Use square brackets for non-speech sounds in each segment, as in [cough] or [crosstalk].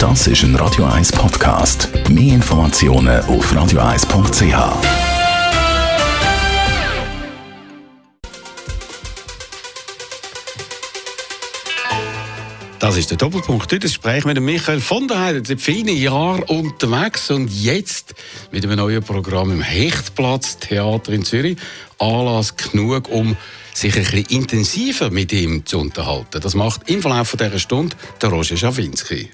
Das ist ein Radio 1 Podcast. Mehr Informationen auf radio1.ch. Das ist der Doppelpunkt. Heute das Gespräch mit Michael von der Heide. Seit vielen Jahren unterwegs und jetzt mit einem neuen Programm im Hechtplatz Theater in Zürich. Anlass genug, um sich ein bisschen intensiver mit ihm zu unterhalten. Das macht im Verlauf dieser Stunde der Roger Schawinski.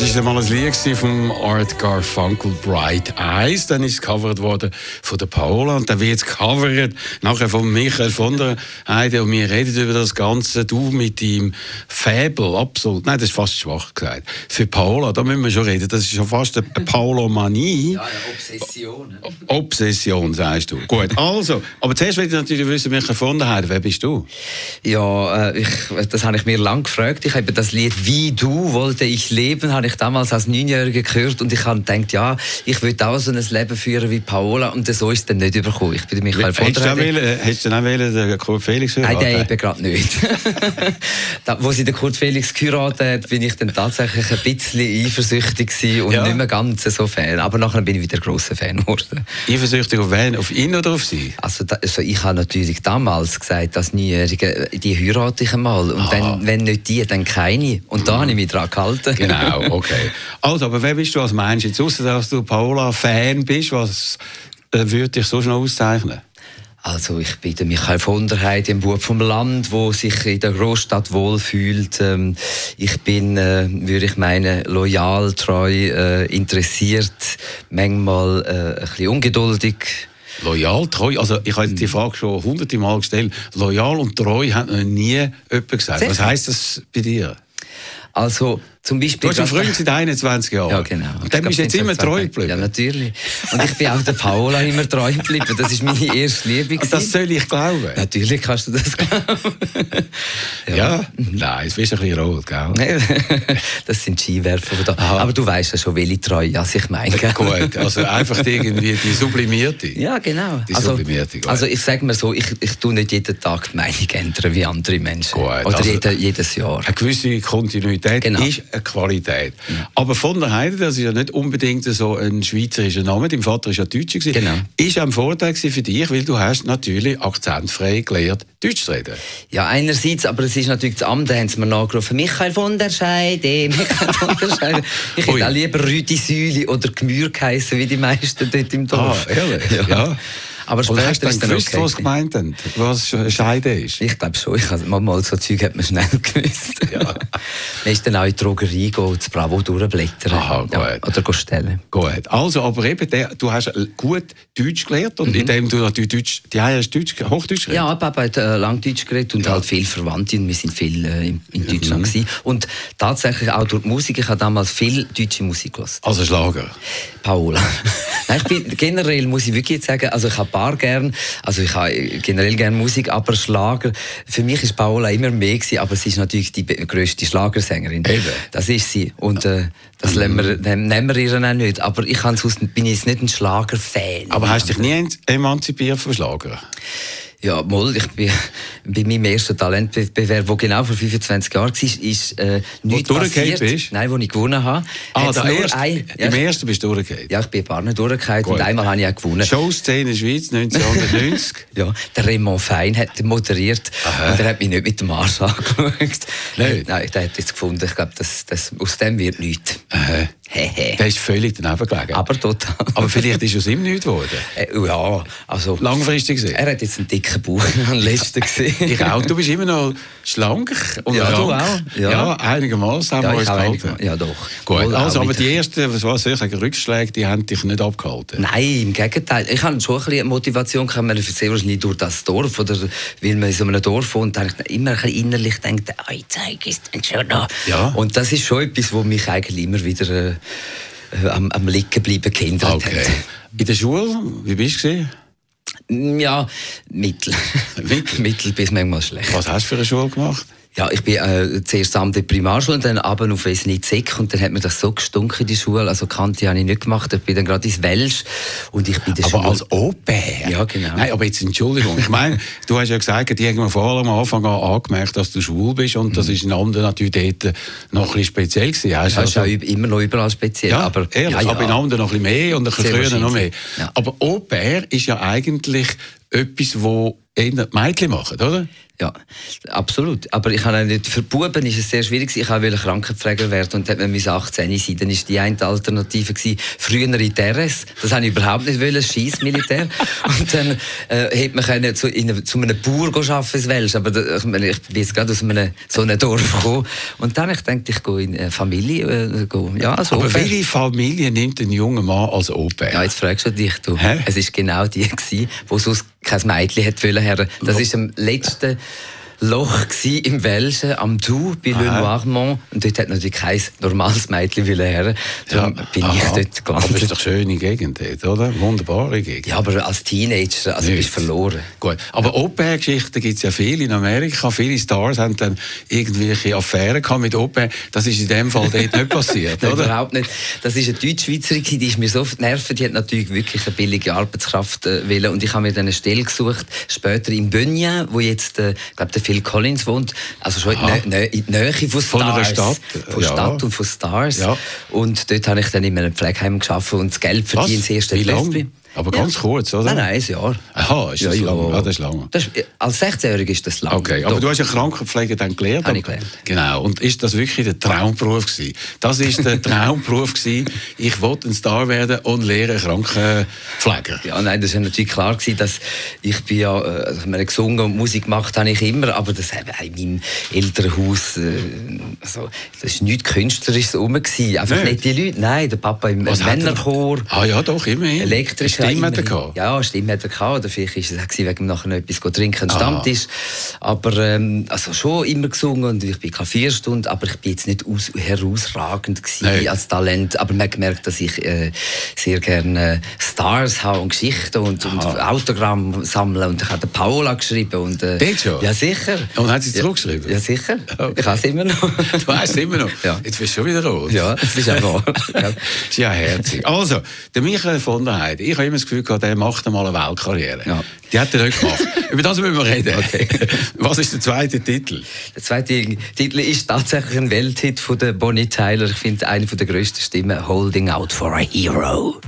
Das war einmal ein Lied von Art Garfunkel, Bright Eyes. Dann ist es gecovert worden von der Paola und dann wird es gecovert nachher von Michael von der Heide und wir reden über das Ganze. Du mit deinem Fabel, absolut. Nein, das ist fast schwach gesagt. Für Paola, da müssen wir schon reden. Das ist schon fast eine Paolomanie. Ja, eine Obsession. Obsession, sagst du. Gut, also, aber zuerst will ich natürlich wissen, Michael von der Heide, wer bist du? Ja, äh, ich, das habe ich mir lang gefragt. Ich habe das Lied «Wie du wollte ich leben» habe ich damals als Neunjähriger gehört und ich habe gedacht, ja, ich würde auch so ein Leben führen wie Paola und so ist es dann nicht überkommen. Ich bin Michael von Hättest du dann auch wollen, den Kurt Felix Nein, heiraten? den eben gerade nicht. [laughs] da, wo sie den Kurt Felix geheiratet hat, bin ich dann tatsächlich ein bisschen eifersüchtig und Ja. nicht mehr ganz so Fan. Aber nachher bin ich wieder grosser Fan geworden. Eifersüchtig auf wen? Auf ihn oder auf sie? Also, da, also ich habe natürlich damals gesagt, als Neunjährige, die heirate ich einmal. Und wenn, wenn nicht die, dann keine. Und da habe ich mich dran gehalten. Genau, okay. Also, aber wer bist du als Mensch? Jetzt ausser, dass du Paola-Fan bist, was äh, würde dich so schnell auszeichnen? Also ich bin der Michael von der Heide, ein Bub vom Land, wo sich in der Großstadt wohlfühlt. Ähm, ich bin, äh, würde ich meinen, loyal, treu, äh, interessiert, manchmal ein bisschen ungeduldig. Loyal, treu. Also, ich habe die Frage schon hunderte Mal gestellt. Loyal und treu hat noch nie jemand gesagt. Was heisst das bei dir? Also zum Beispiel... Du hast gerade- Freund seit 21 Jahren. Ja, genau. Und dann bist du jetzt immer treu geblieben. Ja, natürlich. Und ich bin auch der Paola immer treu geblieben. Das ist meine erste Liebe. Und [laughs] das soll ich glauben. Natürlich kannst du das glauben. Ja? Nein, es ist ein bisschen rot, gell? das sind Skiwerfer. Da. Aber du weißt ja schon, welche Treue was ich meine. gell? Gut, also einfach irgendwie die sublimierte. Ja, genau. Die also, sublimierte, also ich sage mir so, ich, ich tue nicht jeden Tag die Meinung ändern wie andere Menschen. Gut, Oder also- jede, jedes Jahr. Eine gewisse Kontinuität Genau. ist eine Qualität. Aber von der Heide, das ist ja nicht unbedingt so ein schweizerischer Name, dein Vater ist ja Deutscher gewesen, Genau. ist ein Vorteil für dich, weil du hast natürlich akzentfrei gelernt, Deutsch zu reden. Ja, einerseits, aber es ist natürlich das Amt, da haben sie mir nachgerufen, Michael von der Scheide, [laughs] Michael von der Scheide. Ich hätte auch lieber Rüdi Säuli oder Gmür geheißen, wie die meisten dort im Dorf. Ah, ehrlich? [laughs] Ja. Aber Und hast du dann gewusst, okay. was gemeint haben, was Scheide ist? Ich glaube schon, ich habe mal so Zeug hat man schnell [laughs] gewusst. Ja. [laughs] man ist dann auch in die Drogerie gehen, das Bravo durchblättern. Aha, ja, gut. oder gehen stellen. Gut. Also, aber eben, der, du hast gut Deutsch gelernt und indem du natürlich Deutsch, die hast Deutsch, Hochdeutsch geredet? Ja, Papa hat äh, lang Deutsch geredet und halt viel Verwandte und wir sind viel äh, in, in Deutschland gewesen. Und tatsächlich auch durch die Musik, ich habe damals viel deutsche Musik gehört. Also Schlager. Paola. [laughs] Nein, ich bin, generell muss ich wirklich sagen, also ich habe Bar gern, also ich habe generell gern Musik, aber Schlager, für mich ist Paola immer mehr gewesen, aber sie ist natürlich die grösste Schlagersängerin. Eben. Das ist sie. Und äh, das nehmen wir, nehmen wir ihr auch nicht. Aber ich sonst, bin jetzt nicht ein Schlagerfan. Aber hast du dich nie emanzipiert vom Schlager? Ja, mal, ich bin bei meinem ersten Talentbewerb, der genau vor 25 Jahren war, ist äh, nichts passiert. bist? Nein, wo ich gewonnen habe. Ah, der nur erste, ein- ja, im ersten bist du durchgefallen. ja, ich bin ein paar nicht durchgefallen und einmal habe ich auch gewonnen. Showszene Schweiz 1990. [laughs] Ja, der Raymond Fein hat moderiert und er hat mich nicht mit dem Arsch angeschaut. Nein. Nein, der hat jetzt gefunden, ich glaube, das, das, aus dem wird nichts. Äh, Hehe. der ist völlig daneben gelegen. Aber total. Aber vielleicht ist aus ihm nichts geworden. Äh, ja, also... Langfristig gesehen. Er hat jetzt einen dicken Bauch [laughs] am letzten gesehen. [laughs] Ich auch. Du bist immer noch schlank und Ja, du auch. Ja, Ja. einigermaßen haben Ja, wir uns gehalten. ja, doch. Gut, Wohl also aber die ersten, was soll ich sagen, Rückschläge, die haben dich nicht abgehalten. Nein, im Gegenteil. Ich habe schon ein bisschen Motivation gehabt, man sehr wahrscheinlich durch das Dorf oder weil man in so einem Dorf wohnt, habe ich immer ein bisschen innerlich gedacht, oh, ich zeige es dann schon noch. Ja. Und das ist schon etwas, was mich eigentlich immer wieder äh, äh, am, am Liegen bleiben gehindert Okay. In der Schule, wie bist du? Ja, mittel. Mittel? [laughs] mittel bis manchmal schlecht. Was hast du für eine Schule gemacht? Ja, ich bin äh, zuerst an der Primarschule und dann aber auf Wesnitz Seck und dann hat mir das so gestunken in die Schule. Also Kante habe ich nicht gemacht. Ich bin dann gerade ins Welsch und ich bin der Aber Schule- als Au-pair? Ja, genau. Nein, aber jetzt Entschuldigung. Ich meine, du hast ja gesagt, die haben vor allem am Anfang an angemerkt, dass du schwul bist und das ist in anderen natürlich dort noch ein bisschen speziell gewesen. Hast Das ist also- ja immer noch überall speziell. Ja, aber, ehrlich, ja, ja. aber in anderen noch ein bisschen mehr und ein bisschen früher noch mehr. Ja. Aber Au-pair ist ja eigentlich etwas, wo eher die Mädchen machen, oder? Ja, absolut. Aber ich habe nicht, für Buben ist es sehr schwierig. Ich wollte Krankenpfleger werden und dann bis 18 sein. Dann war die eine Alternative gewesen, früher in Terres. Das habe ich überhaupt nicht wollen, Schießmilitär. [laughs] und dann äh, hätte man können zu, in, eine- zu einem Bauer arbeiten, Welsch. Aber da, ich, meine, ich bin jetzt gerade aus einem, so einem Dorf gekommen. Und dann ich gedacht, ich gehe in eine Familie. Äh, gehe, ja, also Aber welche Familie nimmt einen jungen Mann als Au-pair? Ja, jetzt fragst du dich, du. Hä? Es war genau die, gewesen, wo sonst kein Mädchen hätte wollen. her. Das war am letzten Loch im Welschen, am Du, bei Le. Noirmont. Und dort hat natürlich kein normales Mädchen her. Darum bin aha. ich dort Aber es ist gelandet. doch schöne Gegend dort, oder? Wunderbare Gegend. Ja, aber als Teenager, also bist verloren. Gut. Aber Au-pair-Geschichten gibt es ja viele in Amerika. Viele Stars haben dann irgendwelche Affären gehabt mit Au-pair. Das ist in dem Fall dort nicht [laughs] passiert, Nein, oder? Überhaupt nicht. Das ist eine Deutschschweizerin, die ist mir so auf die Nerven, die hat natürlich wirklich eine billige Arbeitskraft äh, wollen. Und ich habe mir dann eine Stelle gesucht, später in Bönja, wo jetzt, äh, glaube, der Phil Collins wohnt. Also schon in, Aha. In die Nähe von Stars. Von einer Stadt, Von ja. Stadt und von Stars. Ja. Und dort habe ich dann in einem Pflegeheim geschafft und das Geld verdient das erste Wie. Aber ganz kurz, oder? Nein, nein, ein Jahr. Aha, ist das lang? Ja, das ist lang. Das ist, als 16-Jähriger ist das lang. Okay, aber Doch. du hast ja Krankenpflege dann gelernt. Habe ich gelernt. Genau. Und ist das wirklich der Traumberuf gewesen? Das ist der [laughs] Traumberuf gewesen. Ich wollte ein Star werden und lehre Krankenpfleger. Ja, nein, das war natürlich klar gewesen, dass ich bin ja, äh, also ich meine, gesungen und Musik gemacht habe ich immer, aber das ich in meinem Elternhaus, äh, also, das ist nichts Künstlerisches rum gewesen. Einfach Nicht? nicht die Leute. Nein, der Papa im Was er- Männerchor. Ah ja, doch, immerhin. Elektrisch, Stimme hat er gehabt. Ja, Stimme hat er gehabt. Oder vielleicht ist es auch gewesen, wegen nachher noch etwas go trinken, Ah. Stammtisch. Aber ähm, also schon immer gesungen und ich bin Klavierstunde, aber ich bin jetzt nicht aus, herausragend gewesen als Talent. Aber man hat gemerkt, dass ich äh, sehr gerne Stars habe und Geschichten und, und Autogramm sammeln. Und ich habe Paola geschrieben. Und, äh, Dort schon? Ja, sicher. Und hat sie Ja. zurückgeschrieben? Ja, sicher. Okay. Ich habe es immer noch. [laughs] Du weißt es immer noch. Ja. Jetzt bist du schon wieder rot. Ja, das ist auch wahr. [laughs] Ja. Ja herzig. Also, der Michael von der Heide, ich habe immer das Gefühl gehabt, der macht einmal eine Weltkarriere. Ja. Die hat er nicht gemacht. [laughs] Über das müssen wir reden. Okay. [laughs] Was ist der zweite Titel? Der zweite Titel ist tatsächlich ein Welthit von der Bonnie Tyler. Ich finde eine von der grössten Stimmen, Holding Out for a Hero.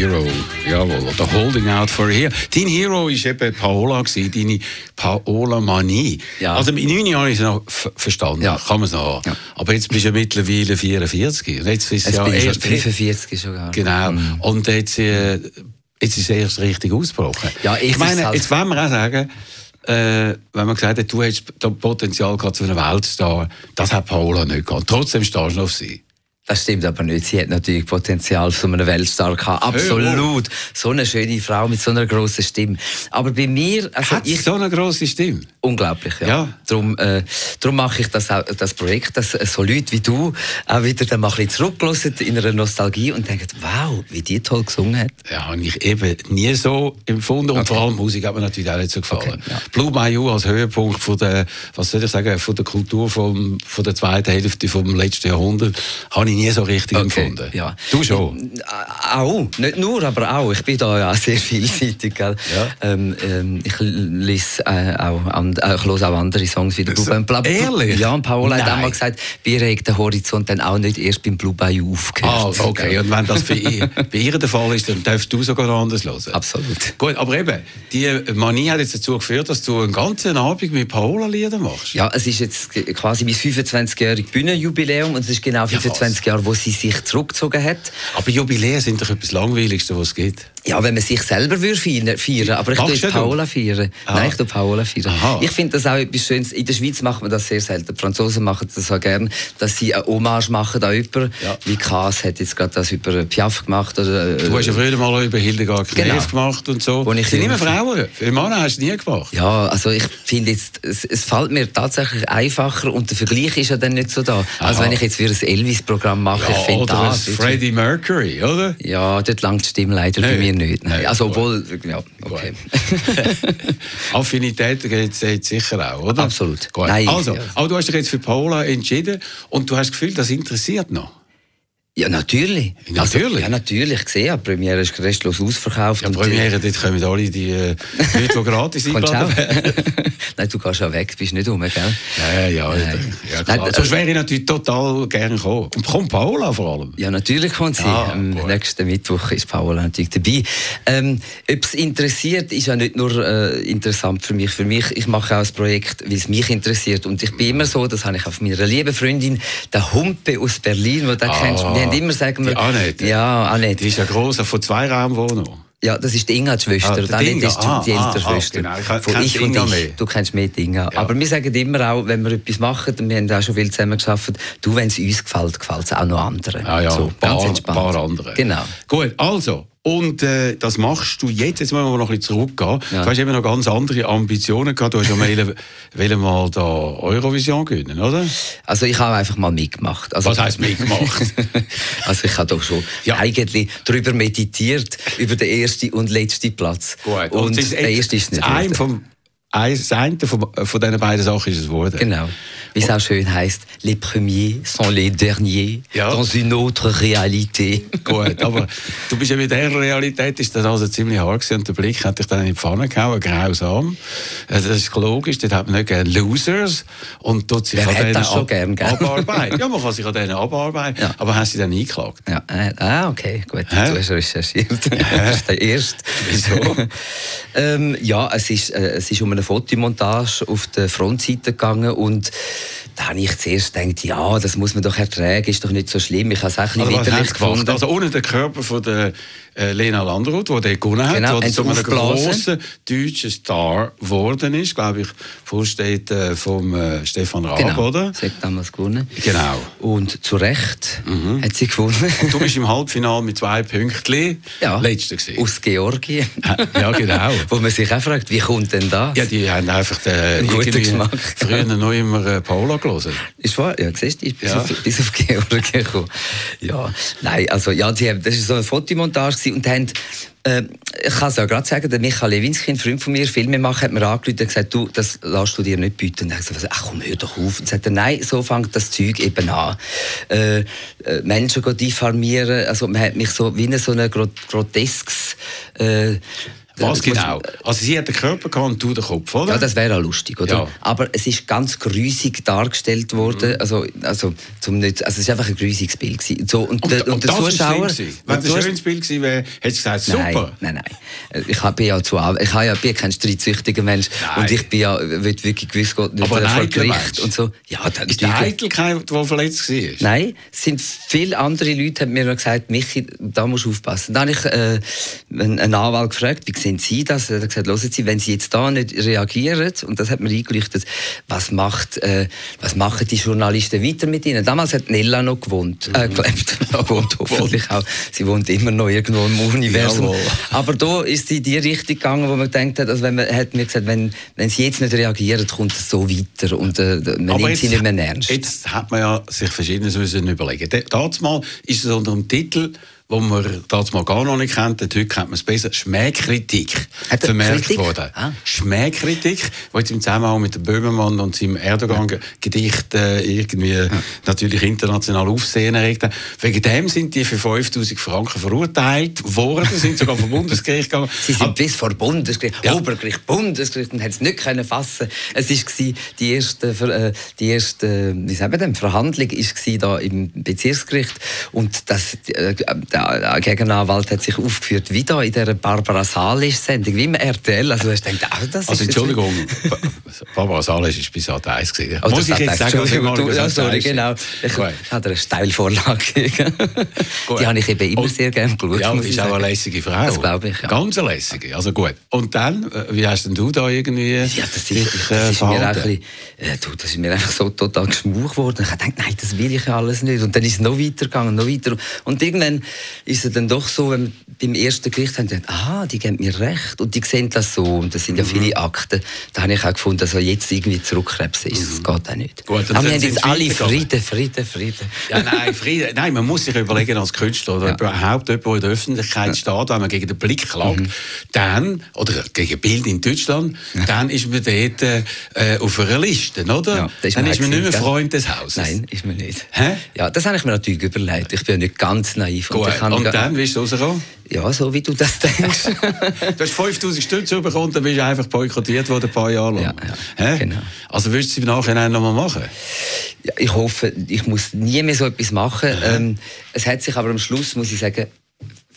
Hero. Jawohl. Oder Holding Out for a Hero. Dein Hero war eben Paola, gewesen, deine Paola-Manie. Ja. Also mit neun Jahren ist es noch verstanden, Ja. kann man es noch. Ja. Aber jetzt bist du ja mittlerweile 44. Und Jetzt ist es ja bin ich erst... 45 schon. gar. Genau. Und jetzt, äh, jetzt ist es erst richtig ausgebrochen. Ja, ich meine, halt- jetzt wollen wir auch sagen, äh, wenn man gesagt hat, du hast das Potenzial gehabt zu einem Weltstar, das hat Paola nicht gehabt. Trotzdem stehst du noch auf sie. Das stimmt aber nicht. Sie hat natürlich Potenzial für einen Weltstar gehabt. Absolut. So eine schöne Frau mit so einer grossen Stimme. Aber bei mir, also Hat ich, so eine grosse Stimme? unglaublich, ja. Ja. Darum, äh, darum mache ich das, auch, das Projekt, dass äh, so Leute wie du auch wieder dann mal ein bisschen zurückgelassen in einer Nostalgie und denken, wow, wie die toll gesungen hat. Ja, habe ich eben nie so empfunden. Und vor allem Musik hat mir natürlich auch nicht so gefallen. Okay, ja. Blue Bayou als Höhepunkt von der, was soll ich sagen, von der Kultur vom, von der zweiten Hälfte vom letzten Jahrhundert, habe ich nie so richtig empfunden. ja. Du schon? Auch, nicht nur, aber auch. Ich bin da ja [laughs] sehr vielseitig. Gell? Ja. Ähm, ähm, ich lese äh, auch, an, äh, ich auch andere Songs wie der Blue Bayou. Bla- Ehrlich? Ja, und Paola hat Nein. einmal gesagt, wir haben den Horizont dann auch nicht erst beim Blue Bayou Ah, aufgehört. okay. Und wenn das für ihr, bei ihr der Fall ist, dann darfst du sogar noch anders hören. Absolut. Gut, aber eben, die Manie hat jetzt dazu geführt, dass du einen ganzen Abend mit Paola-Lieder machst. Ja, es ist jetzt quasi mein 25-jähriges Bühnenjubiläum und es ist genau 25 Jahre, wo sie sich zurückgezogen hat. Aber Jubiläen sind doch etwas Langweiligste, was es gibt. Ja, wenn man sich selber würde feiern, feiern aber ich Machst tue? Paola feiern. Ah. Nein, ich tue Paola feiern. Aha. Ich finde das auch etwas Schönes. In der Schweiz macht man das sehr selten. Die Franzosen machen das auch gerne, dass sie eine Hommage machen an jemanden. Ja. Wie Kaas hat jetzt gerade das über Piaf gemacht. Oder, äh, Du hast ja früher mal über Hildegard Knef Genau. gemacht und so. Wo ich sind immer Frauen. Für Männer hast du nie gemacht. Ja, also ich finde jetzt, es, es fällt mir tatsächlich einfacher und der Vergleich ist ja dann nicht so da. Also Aha. wenn ich jetzt für ein Elvis-Programm mache, ich Ja, finde oder ein das... Freddie Mercury, oder? ja, dort langt die Stimme leider bei Nein. Mir nicht. Nein. Also obwohl, ja, okay. [laughs] Affinität es sicher auch, oder? Absolut. Nein, also, aber du hast dich jetzt für Paola entschieden und du hast das Gefühl, das interessiert noch. Ja, natürlich. Natürlich? Also, ja, natürlich. Ich sehe, die Premiere ist restlos ausverkauft. Ja, die- Premiere, dort kommen alle die äh, Leute, die gratis [laughs] eingeladen auch? werden. [laughs] Nein, du gehst ja weg, bist nicht rum, gell? Ja, ja, Nein. ja klar. Nein, Sonst äh, wäre ich natürlich total gerne gekommen. Und kommt Paola vor allem. Ja, natürlich kommt sie. Ah, Am gut. nächsten Mittwoch ist Paola natürlich dabei. Ähm, Ob es interessiert, ist ja nicht nur äh, interessant für mich. Für mich, ich mache auch ein Projekt, weil es mich interessiert. Und ich bin immer so, das habe ich von meiner lieben Freundin, der Humpe aus Berlin, wo du Ah, kennst. Haben immer sagen wir, die Annette. Ja, Annette. Die ist ja gross, von zwei Raumwohnungen. Ja, das ist die Inga, die Schwester. Ah, die Inga. ist die, Ah, die ah, ältere ah, Schwester. genau. Ich Von ich die und Inga ich. mehr. Du kennst mehr die Inga. Ja. Aber wir sagen immer auch, wenn wir etwas machen, und wir haben auch schon viel zusammen geschafft, du, wenn es uns gefällt, gefällt es auch noch anderen. Ah ja, so, ein ganz paar, entspannt. paar andere. Genau. Gut, also. Und äh, das machst du jetzt. Jetzt müssen wir noch ein bisschen zurückgehen. Ja. Du hast eben noch ganz andere Ambitionen gehabt. Du hast ja mal, [laughs] wollen mal da Eurovision gewinnen, oder? Also ich habe einfach mal mitgemacht. Also, Was heisst mitgemacht? [laughs] also ich habe doch schon Ja. eigentlich darüber meditiert, über den ersten und letzten Platz. Gut. Und ist der erste ist nicht ein vom, das eine von, von diesen beiden Sachen ist es geworden. Genau. Wie es auch schön heißt, les premiers sont les derniers Ja. dans une autre réalité. [laughs] Gut, aber du bist ja mit der Realität ist das also ziemlich hart gewesen und der Blick hat dich dann in die Pfanne gehauen, grausam. Also Das ist logisch, dort hat man nicht gerne Losers und tut sich Wer an denen ab- gern, abarbeiten. Ja, man kann sich an denen abarbeiten, Ja. aber hast sie dann eingeklagt? Ja, äh, ah, okay, gut. Hä? Du hast recherchiert. [laughs] das ist der erste. Wieso? [laughs] ähm, ja, es ist, äh, es ist um eine Fotomontage auf der Frontseite gegangen und da habe ich zuerst gedacht, ja, das muss man doch ertragen, ist doch nicht so schlimm. Ich habe es auch ein bisschen Also, widerlich gefunden. Also ohne den Körper von der äh, Lena Landrut, die dort gewonnen hat, Genau, die zu einem grossen deutschen Star geworden ist, glaube ich, vorsteht äh, vom äh, Stefan Raab, genau, oder? sie hat damals gewonnen. Genau. Und zu Recht hat sie gewonnen. Du bist im Halbfinale mit zwei Pünktchen [laughs] ja, letzter gewesen. aus Georgien. Ja, genau. [laughs] Wo man sich auch fragt, wie kommt denn das? Ja, die haben einfach äh, guten irgendwie Geschmack. früher noch immer äh, Paula gelesen. Ist wahr? Ja, siehst du, ich bin Ja. auf, bis auf Georgien gekommen. Ja, nein, also, ja, die haben, das war so eine Fotomontage gewesen und haben, äh, ich kann es ja gerade sagen, der Michael Lewinsky, ein Freund von mir, Filmemacher, hat mir angerufen und gesagt, du, das lässt du dir nicht bieten. Und ich habe gesagt, ach komm, hör doch auf. Und sagt er, nein, so fängt das Zeug eben an. Äh, äh, Menschen diffamieren, also man hat mich so wie in so ein grot groteskes... Äh, Was genau? Also sie hat den Körper gehabt und du den Kopf, oder? ja, das wäre auch lustig, oder? Ja. Aber es ist ganz grusig dargestellt worden. Mhm. Also, also, zum nicht, also es ist einfach ein grusiges Bild gewesen. So, und, und, der, und, und der Zuschauer... Wenn es ein schönes Bild gewesen wäre, hättest du gesagt, super. Nein, nein, nein. Ich habe ja zu, ich habe ja, bin ja kein streitsüchtiger Mensch Nein. und ich bin ja wirklich gewiss Gott nicht Aber vor Gericht Mensch. und so. Ja, dann Ist die Eitelkeit, die verletzt war? Nein, es sind viele andere Leute haben mir gesagt, Michi, da musst du aufpassen. Dann habe ich äh, einen einen Anwalt gefragt, wie sehen Sie das? Er hat gesagt, hören Sie, wenn Sie jetzt da nicht reagieren, und das hat mir eingeleuchtet, was, macht, äh, was machen die Journalisten weiter mit Ihnen? Damals hat Nella noch gewohnt, äh, gelebt, [laughs] gewohnt hoffentlich auch. Sie wohnt immer noch irgendwo im Universum. Jawohl. Aber da ist sie in die Richtung gegangen, wo man gedacht hat, also wenn man hat mir gesagt, wenn, wenn Sie jetzt nicht reagieren, kommt es so weiter und äh, man nimmt sie nicht mehr ernst. Jetzt hat man ja sich Verschiedenes müssen überlegen. Damals mal ist es unter dem Titel, wo man damals mal gar noch nicht kennt, heute kennt man es besser, Schmähkritik er vermerkt Kritik? worden. Ah. Schmähkritik, wo jetzt im Zusammenhang mit dem Böhmermann und seinem Erdogan-Gedicht äh, irgendwie natürlich international Aufsehen erregt. Wegen dem sind die für 5000 Franken verurteilt worden, sind sogar vom Bundesgericht gegangen. [laughs] Sie sind bis vor Bundesgericht, Ja. Obergericht, Bundesgericht und haben es nicht können fassen. Es gsi die erste, äh, die erste, wie sagen wir denn, Verhandlung ist gsi da im Bezirksgericht und das, äh, der Gegenanwalt hat sich aufgeführt, wie da in dieser Barbara Salisch-Sendung, wie im RTL. Also, ich denke, ah, das Also Entschuldigung, Barbara Sales ist bis Sat 1 gewesen. Oh, Muss ich jetzt sagen, ich du- ja, sorry, genau. Ich Gut. habe eine Steilvorlage. [laughs] Die habe ich eben immer Und- sehr gerne geschaut. Ja, muss ist auch eine lässige Frau. Das glaube ich, ja. Ganz eine lässige. Also gut. Und dann, äh, wie hast denn du da irgendwie Ja, das dich, ist, äh, das ist mir auch ein bisschen, äh, du, das ist mir einfach so total geschmuch worden. Ich habe gedacht, nein, das will ich ja alles nicht. Und dann ist es noch weitergegangen, noch weiter. Und irgendwann ist es dann doch so, wenn wir beim ersten Gericht haben, gedacht, aha, die geben mir recht. Und die sehen das so. Und das sind Mhm. ja viele Akten. Da habe ich auch gefunden, also jetzt irgendwie zurückkrebsen ist, das geht auch nicht. Gut, Aber wir dann haben jetzt alle. Frieden, Frieden, Frieden. Ja, nein, Frieden. [laughs] Nein, man muss sich überlegen als Künstler oder Ja. überhaupt jemand, der in der Öffentlichkeit steht, wenn man gegen den Blick klagt, Mhm. dann, oder gegen Bild in Deutschland, dann ist man dort äh, auf einer Liste, oder? Ja, das dann ist man nicht mehr Freund des Hauses. Nein, ist mir nicht. Hä? Ja, das habe ich mir natürlich überlegt. Ich bin ja nicht ganz naiv. Gut. Habe Und dann, wie ist es rausgekommen? Ja, so wie du das denkst. [laughs] Du hast 5000 Stütze bekommen, dann bist du einfach boykottiert worden, ein paar Jahre lang. Ja, ja, genau. Also würdest du es im Nachhinein noch mal machen? Ja, ich hoffe, ich muss nie mehr so etwas machen. Ähm, es hat sich aber am Schluss, muss ich sagen,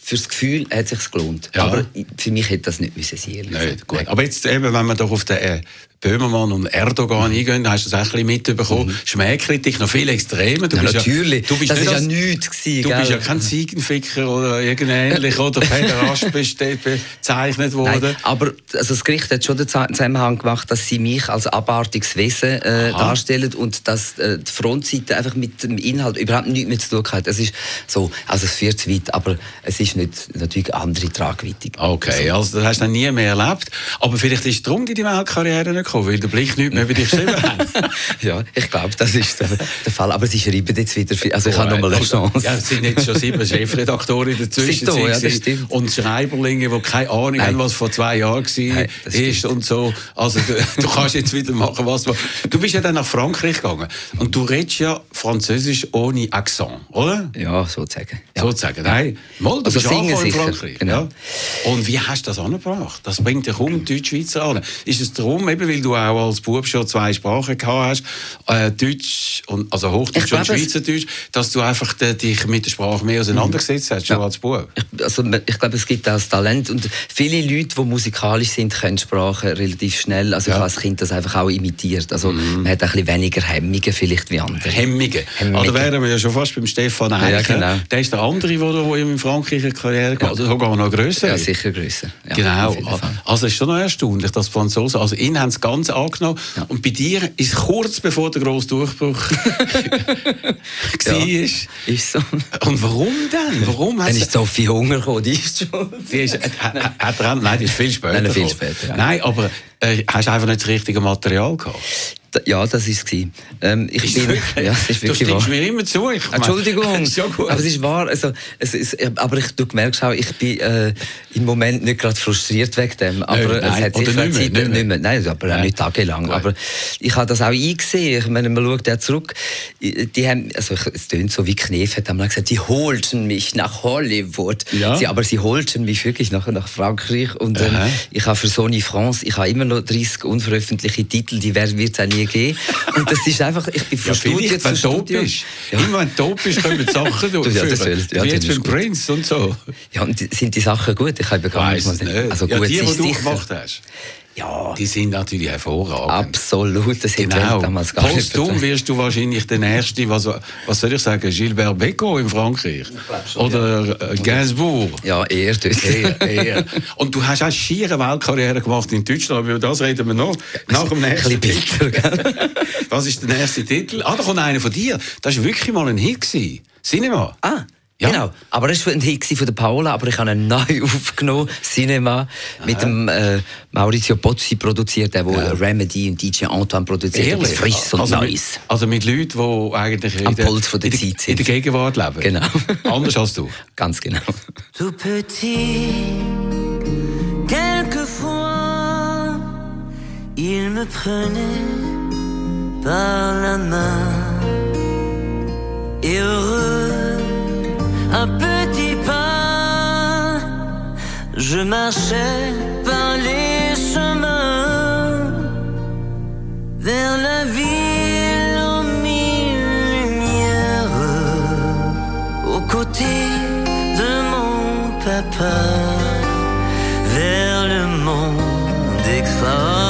fürs Gefühl hat es sich gelohnt. Ja. Aber für mich hätte das nicht müssen sein. gesagt. gut. Nein. Aber jetzt eben, wenn wir doch auf den äh, Böhmermann und Erdogan eingehen, hast du das auch ein bisschen mitbekommen. Schmähkritik noch viel extremer. Du Mhm. Ja, bist natürlich. du bist das ist ja nichts gewesen, Du gell? bist ja kein Ziegenficker oder irgendähnlich oder [laughs] bist dort bezeichnet worden. Nein, aber also das Gericht hat schon den Zusa- Zusammenhang gemacht, dass sie mich als abartiges Wesen äh, darstellen und dass äh, die Frontseite einfach mit dem Inhalt überhaupt nichts mehr zu tun hat. Es ist so, also es führt zu weit, aber es ist nicht natürlich andere Tragweite. Okay, also das hast du nie mehr erlebt. Aber vielleicht ist darum die Weltkarriere nicht gekommen, weil der Blick nichts mehr über dich geschrieben hat. [laughs] ja, ich glaube, das ist der, der Fall. Aber sie schreiben jetzt wieder viel. Also ich habe noch mal eine Chance. Ja, es sind jetzt schon sieben [laughs] Chefredakteure dazwischen. Da, ja, und Schreiberlinge, die keine Ahnung Nein. haben, was vor zwei Jahren war Nein, ist und so. Also du, du kannst jetzt wieder machen, was du Du bist ja dann nach Frankreich gegangen und du redest ja Französisch ohne Akzent, oder? Ja, sozusagen. Ja. Sozusagen. Nein, mal, du Also bist angekommen in Frankreich. genau. Ja. Und wie hast du das angebracht? Das bringt ja kaum Deutsch-Schweizer an. Ist es darum, eben, weil du auch als Bub schon zwei Sprachen gehabt hast, äh, Deutsch, und, also Hochdeutsch Ich glaube, und Schweizerdeutsch, dass du einfach äh, dich mit der Sprache mehr auseinandergesetzt hast, schon Ja. als Bub? Ich, also, ich glaube, es gibt auch das Talent. Und viele Leute, die musikalisch sind, können Sprachen relativ schnell. Also, ich Ja. Mhm. habe als Kind das einfach auch imitiert. Also, man hat ein bisschen weniger Hemmungen vielleicht wie andere. Hemmige. Hemmige. Ah, da wären wir ja schon fast beim Stefan Eicher. genau. Der ist der andere, der in Frankreich eine Karriere gemacht hat, oder sogar noch grösser. Ja, sicher grösser. Ja, genau. Also es ist schon noch erstaunlich, dass Franzosen, also ihn haben es ganz angenommen. Und bei dir ist kurz bevor der grosse Durchbruch [laughs] war. Ist so. Und warum denn? Warum Dann ist Sophie Hunger gekommen, die ist schon. die ist, hat, hat, nein, die ist viel später. Nein, viel später, ja. Nein, aber äh, hast du einfach nicht das richtige Material gehabt? Ja, das war es. Ähm, ich Ist bin, wirklich? ja, es ist du wirklich wahr. stimmst mir immer zu. Ich meine, Entschuldigung, [laughs] ist ja gut. aber es ist wahr. Also, es ist, aber ich, du merkst auch, ich bin äh, im Moment nicht gerade frustriert wegen dem. Aber Nein, es nein, hat sicher nicht mehr, Zeit, nicht mehr. nicht mehr. Nein, aber auch Nein. nicht tagelang. Aber ich habe das auch eingesehen. Ich meine, man schaut ja zurück. Die haben, also es tönt so wie Knef hat einmal gesagt, die holten mich nach Hollywood. Ja. Sie, aber sie holten mich wirklich nachher nach Frankreich. Und ähm, ich habe für Sony France, ich habe immer noch 30 unveröffentlichte Titel, die wird es auch nie geben. Und das ist einfach, ich bin Ja, von Studio vielleicht, zu Studio. bist. Immer wenn du tot bist, kommen die Sachen [laughs] Du, ja, das will- ja, Wie jetzt gut. Prince und so. Ja, und die- sind die Sachen gut? Ich habe gar nicht mal. Also ja, gut, die, sie die ist du gemacht hast, Ja, die sind natürlich hervorragend. absolut. Das hätte Genau. ich damals gar nicht Postum verstanden. wirst du wahrscheinlich der Nächste, was, was soll ich sagen, Gilbert Bécaud in Frankreich. Oder äh, Gainsbourg. Ja, eher dort. Eher, eher. Und du hast auch schiere Weltkarriere gemacht in Deutschland, aber über das reden wir noch. Nach dem nächsten Ein bisschen bitter, gell? [laughs] Was ist der nächste Titel? Ah, da kommt einer von dir. Das war wirklich mal ein Hit. Gewesen. Cinema. Ah, Ja. genau. Aber das war ein Hit von der Paola, aber ich habe ihn [laughs] neu aufgenommen, Cinema, mit dem äh, Maurizio Pozzi produziert, der, der Remedy und DJ Antoine produziert hat. Ehrlich? Frisch und also Neues. Mit, also mit Leuten, die eigentlich Am in der, Puls von der in, Zeit in der sind. Gegenwart leben. Genau. [laughs] Anders als du. [laughs] Ganz genau. tout petit. Quelquefois, il me prenait par la main. Heureux, à petits pas, je marchais par les chemins vers la ville aux mille lumières aux côtés de pas pas vers le monde extraordinaire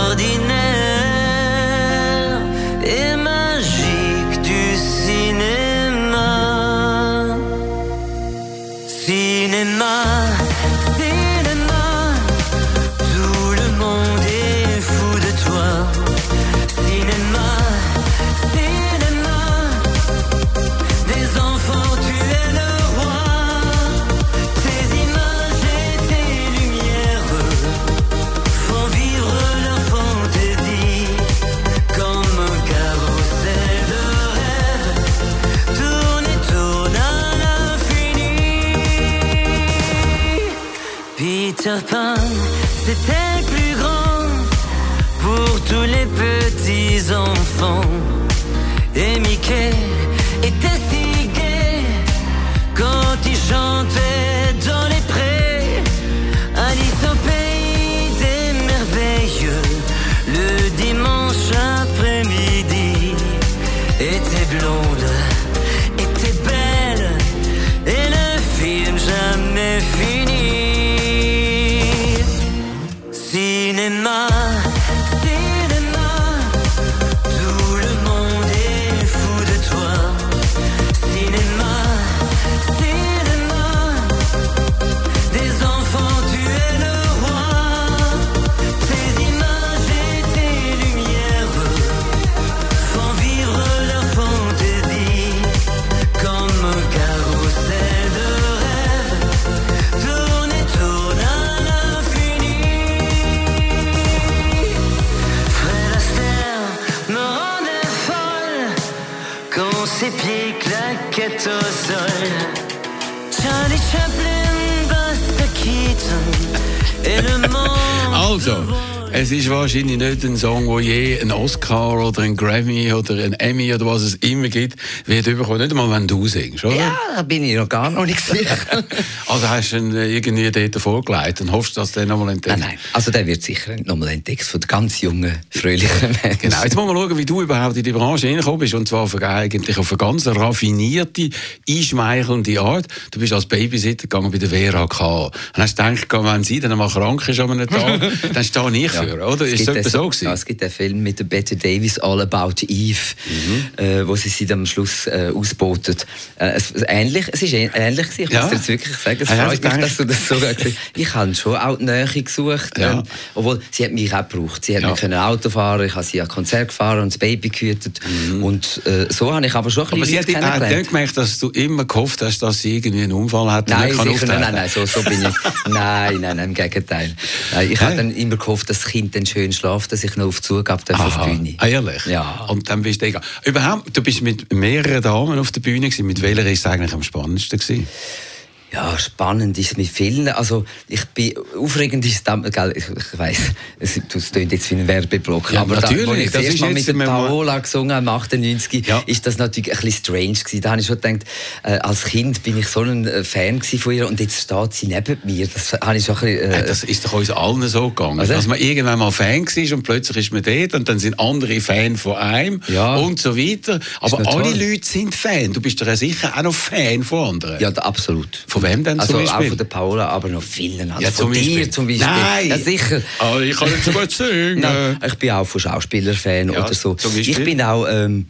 wahrscheinlich nicht ein Song, wo je einen Oscar oder einen Grammy oder einen Emmy oder was es immer gibt, wird überkommen. Nicht einmal, wenn du singst, oder? Ja, da bin ich noch gar noch nicht sicher. Also hast du ihn irgendwie dort vorgelegt und hoffst, dass der nochmal entdeckt nein, nein. Also der wird sicher nochmal entdeckt von ganz jungen, fröhlichen Menschen. Genau, jetzt muss man schauen, wie du überhaupt in die Branche reingekommen bist. Und zwar eigentlich auf eine ganz raffinierte, einschmeichelnde Art. Du bist als Babysitter gegangen bei der WRHK. Und hast gedacht, wenn sie dann einmal krank ist an einem Tag, dann stehe ich für, oder? Es das so gewesen? Ja, es gibt einen Film mit der Betty Davis, All About Eve, Mhm. äh, wo sie sie dann am Schluss äh, ausbotet. Äh, es, ähnlich, es ist ähn- ähnlich gewesen. Ich Ja. muss dir jetzt wirklich sagen, es ja, freut ich mich, dass du das so gesagt. Ich habe schon auch die Nähe gesucht. Ähm, obwohl, sie hat mich auch gebraucht. Sie hat Ja. mir können Auto fahren, ich habe sie an Konzert gefahren und das Baby gehütet. Und äh, so habe ich aber schon ein Mhm. Aber sie bisschen hat hat nicht gemerkt, dass du immer gehofft hast, dass sie irgendwie einen Unfall hat und Nein, nicht kann sicher, nein, nein, nein, so, so bin ich. [laughs] Nein, nein, nein, im Gegenteil. Nein, ich habe dann immer gehofft, dass das Kind dann schön schlaft, dass ich noch auf Zugabe darf auf die Bühne. ehrlich? Ja. Und dann bist du egal. Überhaupt, du bist mit mehreren Damen auf der Bühne gewesen. Mit welcher ist es eigentlich am spannendsten gewesen? Ja, spannend ist mit vielen. Also, ich bin, aufregend ist dann, gell, ich, ich weiss, es, klingt jetzt wie ein Werbeblock. Ja, aber natürlich, da, als ich das das ist Mal mit der Paola gesungen habe, im 98, Ja. ist das natürlich ein bisschen strange gewesen. Da habe ich schon gedacht, äh, als Kind bin ich so ein äh, Fan von ihr und jetzt steht sie neben mir. Das habe ich schon ein bisschen, Ja, äh, das ist doch uns allen so gegangen. Also? Dass man irgendwann mal Fan war und plötzlich ist man dort und dann sind andere Fan von einem Ja. und so weiter. Aber alle toll. Leute sind Fan. Du bist doch sicher auch noch Fan von anderen. ja, absolut. Von wem denn Also zum Beispiel? auch von der Paola, aber noch vielen. Also Ja, von zum dir zum Beispiel. Nein! Ja, sicher. Ah, ich kann nicht so gut singen. [laughs] Nein, ich bin auch von Schauspielerfan Ja, oder so. Ich bin auch ähm,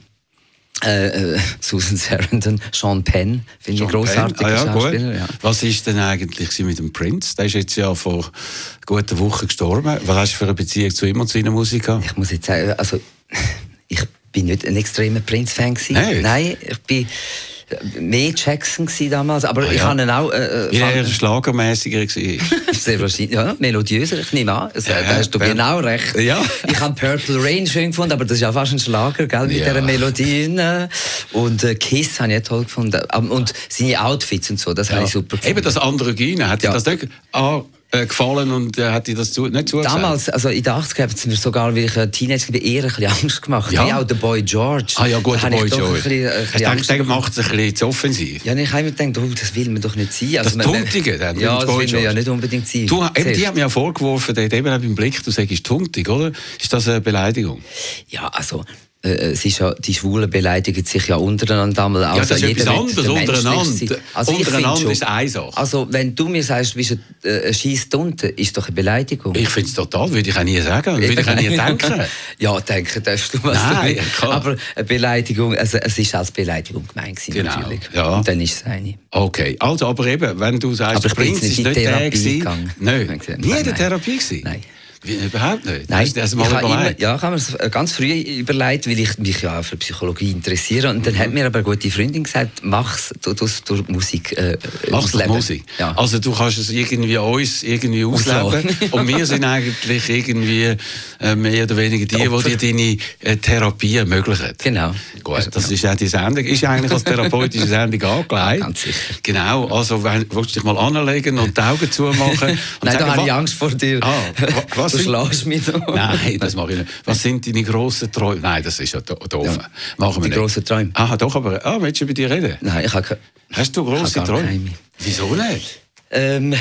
äh, äh, [laughs] Susan Sarandon, Sean Penn, finde ich Penn. ah, ja. Schauspieler. Ja. Was ist denn eigentlich mit dem Prince? Der ist jetzt ja vor guten Wochen gestorben. Was hast du für eine Beziehung zu ihm und zu seiner Musik? Ich muss jetzt sagen, also [laughs] ich bin nicht ein extremer Prince-Fan. Nicht? Nein, ich bin mehr Jackson damals, aber Ah, ich ja. habe ihn auch äh, Wie fand- er schlagermäßiger war. [laughs] Sehr wahrscheinlich, ja, melodiöser, ich nehme an. Also, Ja, da hast du ja. genau recht. Ja. Ich habe Purple Rain schön gefunden, aber das ist ja fast ein Schlager, gell, mit Ja. dieser Melodie. ne? Und äh, Kiss habe ich auch toll gefunden. Ähm, Und seine Outfits und so, das habe ich super gefunden. Eben das andere Gyne, hat Ja. das nicht ah, äh, gefallen und äh, hat dir das zu, nicht zugesagt? Damals, also in den 80ern, hat es mir sogar, wie ich ein Teenager war, eher ein bisschen Angst gemacht. Ja. Wie auch der Boy George. Ah ja, gut, der Boy ich doch ein bisschen, ein bisschen gedacht, macht es ein bisschen zu offensiv? Ja, ich habe mir gedacht, oh, das will man doch nicht sein. Das man- Tuntige, dann, Ja, das Boy will man ja George. nicht unbedingt sein. Du, eben, die hat mir ja vorgeworfen, dort eben beim Blick, du sagst tuntig, oder? Ist das eine Beleidigung? Ja, also äh, es ist ja, die Schwulen beleidigen sich ja untereinander. Also das ist jeder etwas anderes, untereinander. Also Untereinander finde ist schon- eine Sache. Also wenn du mir sagst, du bist ein, äh, ein scheiß Tunte, ist doch eine Beleidigung. Ich finde es total, würde ich auch nie sagen, [laughs] würde ich auch nie denken. ja, denken darfst du, was Nein, du. Aber eine Beleidigung, also es ist als Beleidigung gemeint Genau, natürlich. ja. Und dann ist es eine. Okay, also aber eben, wenn du sagst, Aber ich bin Prinz jetzt ist nicht in der Therapie gegangen. Nein, nie in der. Therapie gewesen? Nein. Wie, überhaupt nicht? Nein, das ich mal habe immer, ja, ich habe mir das ganz früh überlegt, weil ich mich ja auch für Psychologie interessiere. Und Mhm. dann hat mir aber eine gute Freundin gesagt, mach's du, du, durch Musik äh, Machst du ausleben. Musik? Ja. Also du kannst es irgendwie uns irgendwie ausleben Ausleben. und wir sind eigentlich irgendwie äh, mehr oder weniger die, die dir deine äh, Therapie ermöglichen. Genau. Gut, das ist auch die Sendung. Ist eigentlich als therapeutische Sendung [laughs] angelegt. Ganz sicher. Genau, also wenn, willst du dich mal anlegen und die Augen zumachen? [laughs] Und Nein, sagen, da habe ich Angst vor dir. Ah, wa- was du schlägst mich da. Nein, das mache ich nicht. Was sind deine grossen Träume? Nein, das ist ja do- doof. Ja. Machen wir Die grossen Träume. Ah, doch, aber ah, willst du über die reden? Nein, ich habe keine. Hast du grosse Träume? keine. Wieso nicht? Ähm,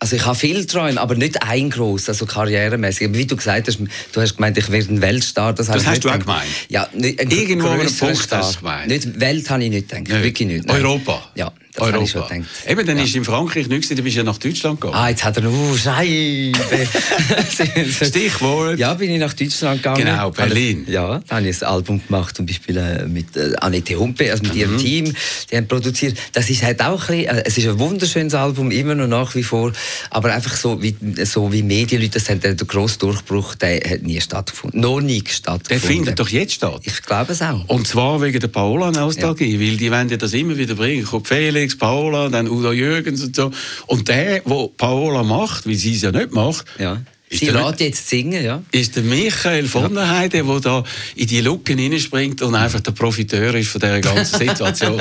also ich habe viele Träume, aber nicht ein gross, also karrieremäßig. Aber wie du gesagt hast, du hast gemeint, ich werde ein Weltstar. Das, ich hast du auch gemeint? Ja, nicht, ein Irgendwo grösserer Punkt Star. hast du gemeint. Nicht Welt habe ich nicht gedacht, Nicht. wirklich nicht. nein. Europa? Ja, das habe ich. Eben, dann ja. ist in Frankreich nichts, dann bist du ja nach Deutschland gegangen. Ah, jetzt hat er noch uh, Scheibe. [laughs] Stichwort. Ja, bin ich nach Deutschland gegangen. Genau, Berlin. Ja, da habe ich ein Album gemacht, zum Beispiel äh, mit äh, Annette Humpe, also mit ihrem Team. Die haben produziert. Das ist halt auch ein bisschen, äh, es ist ein wunderschönes Album, immer noch nach wie vor. Aber einfach so wie, so wie Medienleute das haben, der, der grosse Durchbruch, der hat nie stattgefunden. Noch nie Der stattgefunden. findet doch jetzt statt. Ich glaube es auch. Und zwar wegen der Paola-Nostalgie, weil die wollen ja das immer wieder bringen. Kommt Felix, Paola, dann Udo Jürgens und so. Und der, der Paola macht, weil sie es ja nicht macht, Ja. ist, Sie der, lässt jetzt singen, ja. ist der Michael von der Heide, der da in die Lücken hineinspringt und einfach der Profiteur ist von dieser ganzen [laughs] Situation.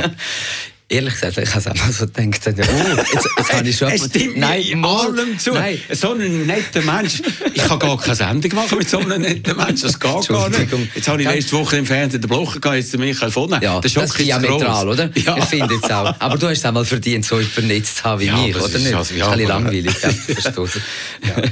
Ehrlich gesagt, ich habe es auch mal so gedacht, oh, jetzt, jetzt habe ich schon... [laughs] Es stimmt Nein, allem zu. Nein, So ein netter Mensch. Ich kann gar keine Sendung machen mit so einem netten Mensch. Das geht gar nicht. Jetzt habe ich letzte Woche im Fernsehen den Blocher gehabt, jetzt Michael von Ja, Der das ist diametral, gross. oder? Ja. Ich finde jetzt auch. Aber du hast es auch mal verdient, so vernetzt zu haben wie Ja, mich, es oder nicht? also- das ja, ist ein bisschen langweilig, [laughs] ja.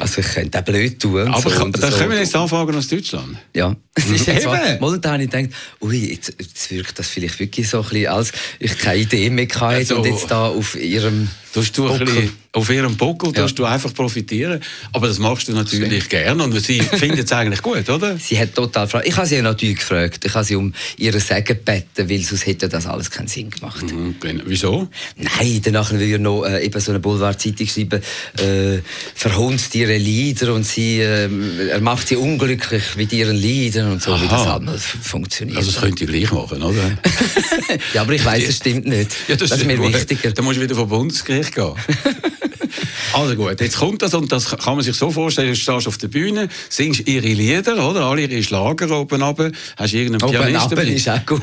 Also ich könnte auch blöd tun Aber so. dann so. können wir jetzt anfangen aus Deutschland. Ja. [laughs] Es ist jetzt Eben. momentan habe ich gedacht, ui, jetzt, jetzt wirkt das vielleicht wirklich so ein bisschen, als ich keine Idee mehr hatte Also- und jetzt da auf ihrem Tust du ein bisschen auf ihrem Buckel Ja. du einfach profitieren. Aber das machst du natürlich gerne und sie [laughs] findet es eigentlich gut, oder? Sie hat total Freude. Ich habe sie ja natürlich gefragt. Ich habe sie um ihre Sagen gebeten, weil sonst hätte das alles keinen Sinn gemacht. Mhm, genau. Wieso? Nein, danach will ich noch äh, eben so eine Boulevardzeitung schreiben, äh, verhunzt ihre Lieder und sie, äh, er macht sie unglücklich mit ihren Liedern und so, wie Aha. das halt funktioniert. Also das könnt ihr gleich machen, oder? [laughs] ja, aber ich weiß, es stimmt nicht. das, ist mir gut. wichtiger. Dann musst du wieder vor Bundesgericht gehen. [laughs] [laughs] also gut, jetzt kommt das und das kann man sich so vorstellen, du stehst auf der Bühne, singst ihre Lieder, oder? Alle ihre Schlager oben runter, hast irgendeinen Oben Pianist ab dabei. ist auch gut.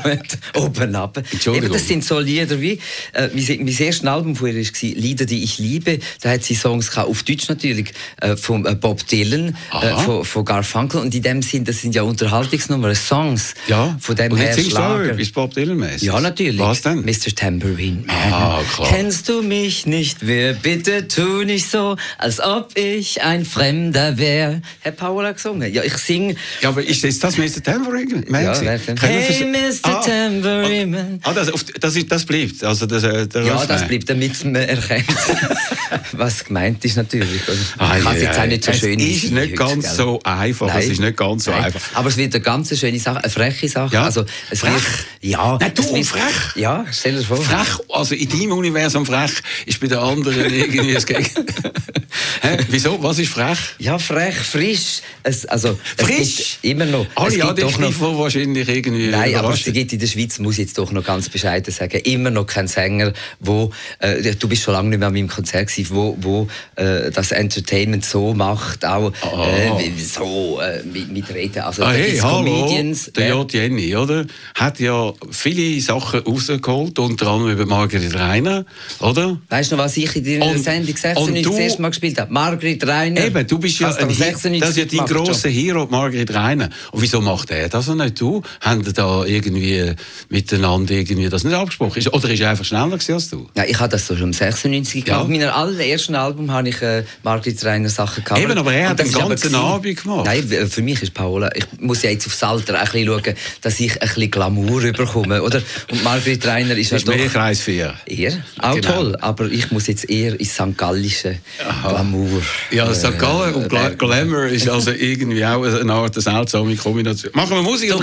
[laughs] Oben ab. Entschuldigung. Eben, das sind so Lieder wie, äh, mein, mein erstes Album von ihr war Lieder, die ich liebe. Da hat sie Songs gehabt, auf Deutsch natürlich, äh, von äh, Bob Dylan, äh, von, von Garfunkel. Und in dem Sinn, das sind ja Unterhaltungsnummern, Songs. Ja, Von dem und her jetzt singst du auch Schlager. Bob Dylan-mäßig. Ja, natürlich. Was denn? Mr. Tambourine Man. Ah, klar. Kennst du mich nicht? Wer bitte tu nicht so, als ob ich ein Fremder wär. Hat Paula gesungen. Ja, ich sing. Ja, aber ist jetzt das Mr. Tambourine Man? Ja, Hey, Mr. Tambourine Man. Ah, das, das, ist, das bleibt. Also das, äh, Ja, das bleibt, damit man erkennt, [laughs] was gemeint ist natürlich. Ah, Ich kann es jetzt auch nicht so es schön ist einsingen nicht heute, ganz so einfach, es ist nicht ganz so Nein. einfach. Aber es wird eine ganz schöne Sache, eine freche Sache. Ja. Also, es Frech? Wird, ja. Nein, du, es wird, frech? Ja, stell dir vor. Frech, also in deinem Universum frech, ist bei den anderen irgendwie [laughs] das Gegenteil. [laughs] Wieso? Was ist frech? Ja, frech, frisch. Es, also, Frisch? immer noch. Alle gibt doch noch die wahrscheinlich irgendwie Nein, aber es gibt in der Schweiz, muss ich jetzt doch noch ganz bescheiden sagen, immer noch kein Sänger, wo, äh, du bist schon lange nicht mehr an meinem Konzert gewesen, wo, wo äh, das Entertainment so macht, auch äh, wie- so äh, mit, mit Reden. Also Ah, hey, hallo, Comedians. der J. Jenny, oder? Hat ja viele Sachen rausgeholt, unter anderem über Margret Reiner, oder? Weißt du noch, was ich in deiner Sendung ich 96 Und das erste Mal gespielt habe. Margrit Reiner. Eben, du bist ja, doch ein 96 das ist ja dein grosser Hero, Margret Reiner. Und wieso macht er das und nicht du? Haben da irgendwie miteinander irgendwie das nicht abgesprochen? Oder ist er einfach schneller als du? Ja, ich habe das so schon im 96 Ja. gemacht. Mit meinem allerersten Album habe ich äh, Margrit Reiner Sachen gehabt. Eben, aber er hat den ganzen Abend gemacht. Nein, für mich ist Paola, ich muss ja jetzt aufs Alter ein bisschen schauen, dass ich ein bisschen Glamour bekomme, oder? Und Margrit Reiner ist ja ist mehr doch... Kreis 4. Eher? Auch Genau. toll, aber ich muss jetzt eher ins St. Gallische Glamour. Ja, St. Gallen und Gla äh, Glamour ist also irgendwie auch eine Art seltsame Kombination. Machen wir Musik So?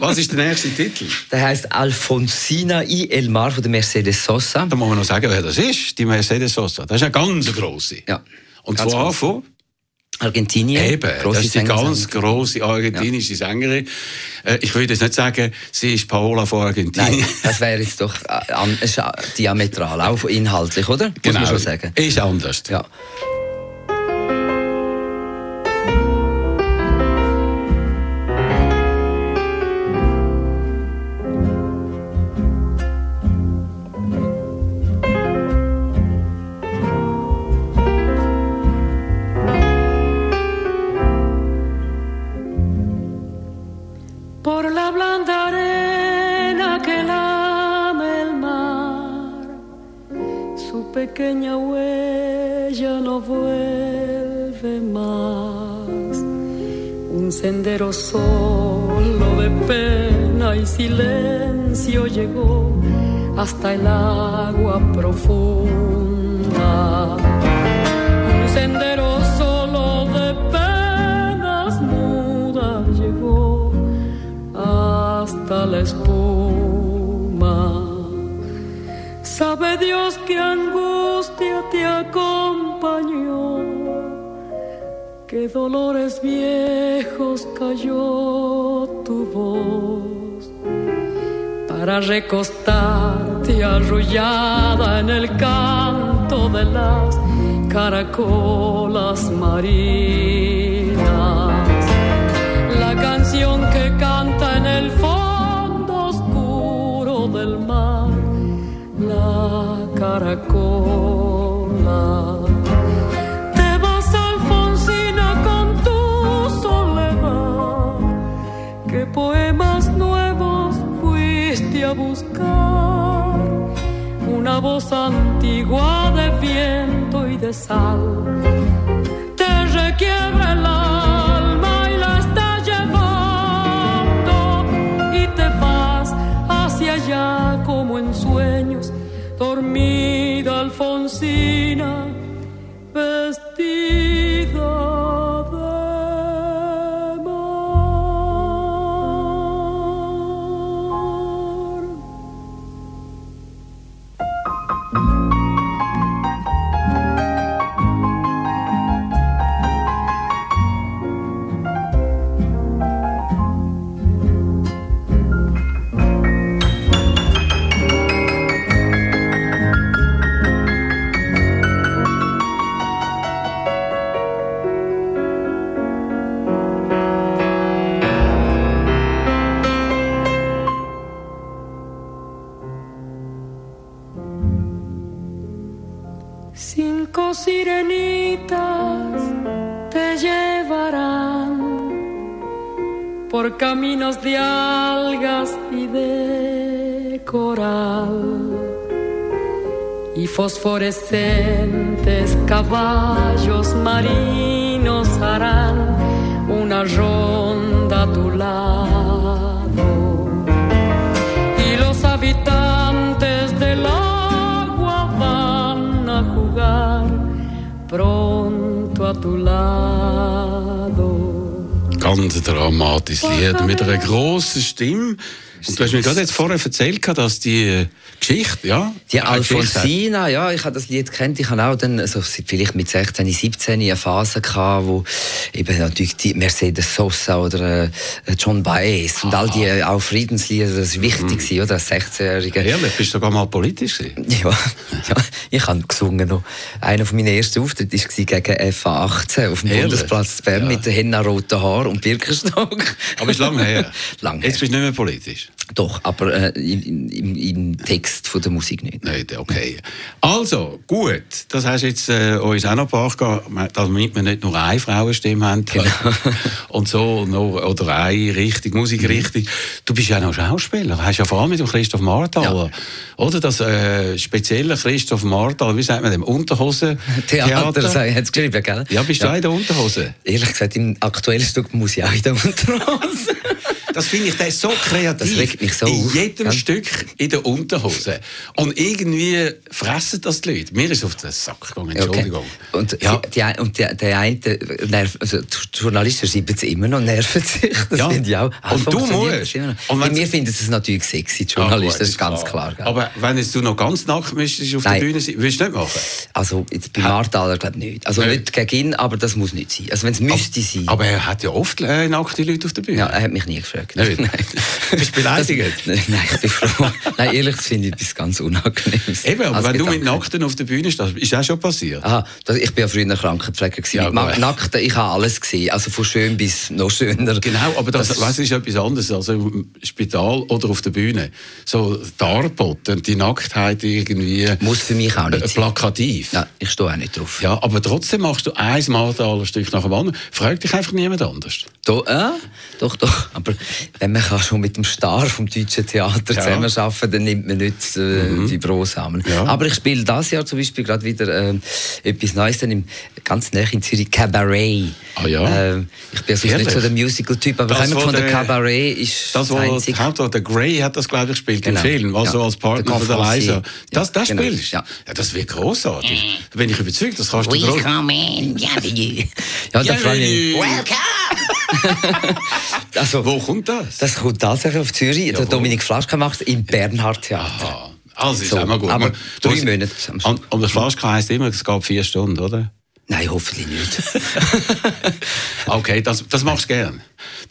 Was ist der nächste Titel? Der heißt Alfonsina I Elmar von der Mercedes Sosa. Da muss man noch sagen, wer das ist. Die Mercedes Sosa. Das ist eine ganz grosse. Ja. Und Ganz zwar gross. von Argentinien. Eben, das ist die Sängerin. ganz grosse argentinische Sängerin. Äh, ich würde jetzt nicht sagen, sie ist Paola von Argentinien. Nein, das wäre jetzt doch äh, äh, diametral, auch inhaltlich, oder? Muss genau. man schon sagen. Ist anders. Ja. Una voz antigua de viento y de sal. Te requiebra el alma y la está llevando y te vas hacia allá como en sueños, dormida Alfonsina, de algas y de coral y fosforescentes caballos marinos harán una ronda a tu lado. Y los habitantes Ganz dramatisches Lied mit einer grossen Stimme. Und du hast mir gerade jetzt vorher erzählt, dass die äh, Geschichte, ja? Die. Alfonsina, ja, ich habe das Lied kennt. Ich habe auch dann, also vielleicht mit 16, 17 eine Phase gehabt, wo eben natürlich die Mercedes Sosa oder äh, John Baez und all die äh, auch Friedenslieder, das war wichtig, gewesen, oder, als 16-Jähriger. Ehrlich, bist du sogar mal politisch gewesen? [laughs] Ja, ja, ich habe gesungen noch. Einer von meinen ersten Auftritte war gegen FA 18 auf dem Ehrlich? Bundesplatz Bern Ja. mit den henna roten Haaren und Birkenstock. Aber ist lange her. [laughs] Lang Jetzt her. bist du nicht mehr politisch. Doch, aber äh, im, im, Text von der Musik nicht. Nicht, okay. Also, gut. Das hast jetzt äh, uns auch noch gebracht, damit wir nicht nur eine Frauenstimme haben. Genau. [laughs] Und so, noch, oder eine Richtung, Musikrichtung. Du bist ja noch Schauspieler. Hast ja vor allem mit dem Christoph Marthaler. Oder das äh, spezielle Christoph Marthaler, wie sagt man dem? Unterhose [laughs] Theater, Theater. hat es geschrieben, gell? Ja, bist du auch in der Unterhose? Ehrlich gesagt, im aktuellen Stück muss ich auch in der [laughs] Unterhose. Das finde ich, der ist so kreativ. Regt mich so In auf, jedem ja. Stück in der Unterhose. Und irgendwie fressen das die Leute. Mir ist auf den Sack gegangen, Entschuldigung. Okay. Und, Ja. die, und der, der eine, nerv, also die Journalisten schreiben es immer noch, nerven sich. Das Ja. finde ich auch. Ah, Und du musst. Und mir finden es natürlich sexy, die Ah, Journalisten, das ist ganz klar. gell? Aber wenn du noch ganz nackt müsstest auf der Nein. Bühne sein, willst du nicht machen? also jetzt bei Marthaler glaube ich nicht. Also Nein. nicht gegen ihn, aber das muss nicht sein. Also wenn es müsste sein. Aber er hat ja oft äh, nackte Leute auf der Bühne. ja, er hat mich nie gefragt. [laughs] Bist du beleidigt? Das, [laughs] nein, ich bin froh. nein, ehrlich, das finde ich etwas ganz Unangenehmes. Eben, aber Als wenn du mit. Nackten auf der Bühne stehst, ist auch schon passiert. Aha, das, ich bin ja früher Krankenpfleger. Ja, Mit. Nackten, ich habe alles gesehen. Also von schön bis noch schöner. Genau, aber das, weißt, du, ist etwas anderes. Also im Spital oder auf der Bühne. So Darboten, die Nacktheit irgendwie Muss für mich auch nicht äh, sein. plakativ. Ja, ich stehe auch nicht drauf. Ja, aber trotzdem machst du ein Marthaler-Stück nach dem anderen. Frag dich einfach niemand anders. Do, äh, doch, doch. Aber wenn man kann schon mit dem Star vom deutschen Theater Ja. zusammenarbeiten dann nimmt man nicht äh, die Brosamen. Ja. Aber ich spiele das Jahr zum Beispiel gerade wieder äh, etwas Neues, dann im, ganz nah in Zürich, Cabaret. Ah ja? Äh, ich bin also nicht so der Musical-Typ, aber Das, von der der- Cabaret ist Das, wo die Hauptrolle, der Grey hat das, glaube ich, gespielt Genau. im Film, was Ja. so als Partner von der. Leisa. Das, das genau. spielst Ja. ja, das wird großartig. Da bin ich überzeugt, das kannst du drauf. Welcome in, bienvenue. Ja, da freue ich mich. Welcome! Also, wo kommt das? Das kommt tatsächlich auf Zürich. Der wo? Dominik Flaschka macht im Bernhard Theater. Ah, also ist So, mal gut. aber Man- drei Monate. Und, und der Flaschka heisst immer, es geht vier Stunden, oder? Nein, hoffentlich nicht. [laughs] Okay, das, das machst du gern.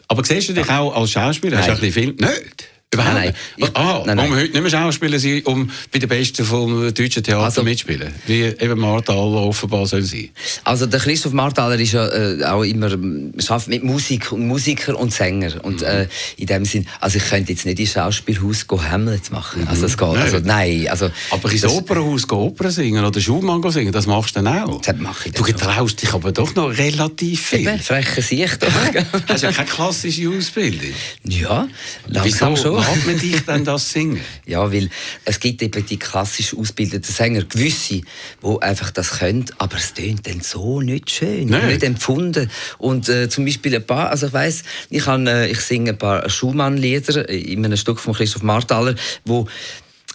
Aber siehst du dich auch als Schauspieler? Hast du Nein. ein bisschen Film? Nicht. Überhaupt Nein, nein. Ich- ah, nein, nein. um heute nicht mehr Schauspieler sein, um bei den Besten vom deutschen Theater Also- mitspielen. Wie eben Martha Aller offenbar soll sein. Also der Christoph Marthaler ist ja äh, auch immer ähm, schafft mit Musik und Musiker und Sänger Mhm. und äh, in dem Sinn, also ich könnte jetzt nicht ins Schauspielhaus go Hamlet machen. Also es geht, also Nein. nein, also Mhm. Aber ins das- Opernhaus gehen Opern singen oder Schumann gehen singen, das machst du dann auch. Das mache ich Du getraust dich aber doch noch relativ viel. Eben, freche Sicht. [laughs] Hast ja keine klassische Ausbildung. ja, Wieso langsam schon. Mag man dich dann das singen? Ja, weil es gibt eben die klassisch ausgebildeten Sänger, gewisse, die einfach das können, aber es tönt dann so nicht schön, Nein. nicht empfunden. Und äh, zum Beispiel ein paar, also ich weiss, ich, kann, äh, ich singe ein paar Schumann-Lieder in einem Stück von Christoph Marthaler, wo